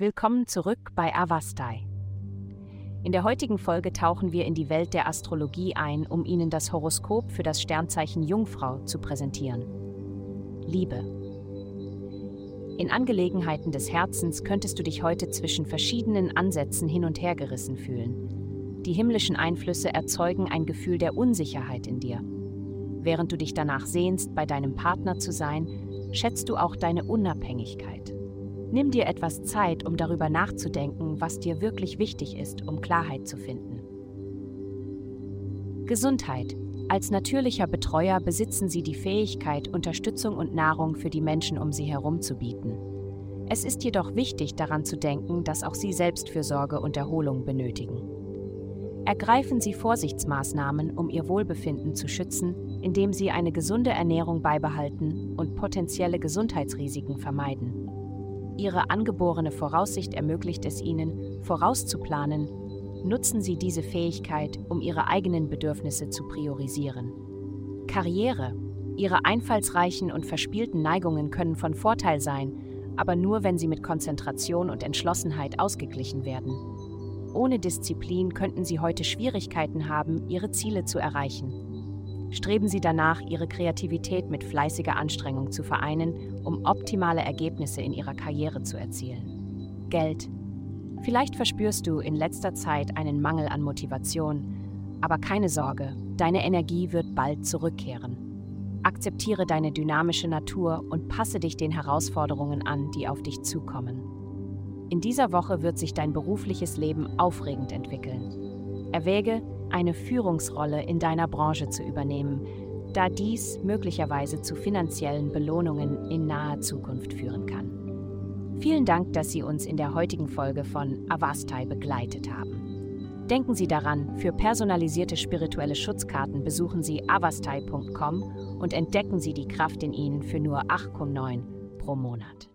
Willkommen zurück bei Avastai. In der heutigen Folge tauchen wir in die Welt der Astrologie ein, um Ihnen das Horoskop für das Sternzeichen Jungfrau zu präsentieren. Liebe. In Angelegenheiten des Herzens könntest du dich heute zwischen verschiedenen Ansätzen hin und her gerissen fühlen. Die himmlischen Einflüsse erzeugen ein Gefühl der Unsicherheit in dir. Während du dich danach sehnst, bei deinem Partner zu sein, schätzt du auch deine Unabhängigkeit. Nimm dir etwas Zeit, um darüber nachzudenken, was dir wirklich wichtig ist, um Klarheit zu finden. Gesundheit. Als natürlicher Betreuer besitzen Sie die Fähigkeit, Unterstützung und Nahrung für die Menschen um Sie herum zu bieten. Es ist jedoch wichtig daran zu denken, dass auch Sie Selbstfürsorge und Erholung benötigen. Ergreifen Sie Vorsichtsmaßnahmen, um Ihr Wohlbefinden zu schützen, indem Sie eine gesunde Ernährung beibehalten und potenzielle Gesundheitsrisiken vermeiden. Ihre angeborene Voraussicht ermöglicht es Ihnen, vorauszuplanen. Nutzen Sie diese Fähigkeit, um Ihre eigenen Bedürfnisse zu priorisieren. Karriere. Ihre einfallsreichen und verspielten Neigungen können von Vorteil sein, aber nur, wenn sie mit Konzentration und Entschlossenheit ausgeglichen werden. Ohne Disziplin könnten Sie heute Schwierigkeiten haben, Ihre Ziele zu erreichen. Streben Sie danach, Ihre Kreativität mit fleißiger Anstrengung zu vereinen, um optimale Ergebnisse in Ihrer Karriere zu erzielen. Geld. Vielleicht verspürst du in letzter Zeit einen Mangel an Motivation, aber keine Sorge, deine Energie wird bald zurückkehren. Akzeptiere deine dynamische Natur und passe dich den Herausforderungen an, die auf dich zukommen. In dieser Woche wird sich dein berufliches Leben aufregend entwickeln. Erwäge, eine Führungsrolle in deiner Branche zu übernehmen, da dies möglicherweise zu finanziellen Belohnungen in naher Zukunft führen kann. Vielen Dank, dass Sie uns in der heutigen Folge von Avastai begleitet haben. Denken Sie daran, für personalisierte spirituelle Schutzkarten besuchen Sie avastai.com und entdecken Sie die Kraft in Ihnen für nur 8,9 pro Monat.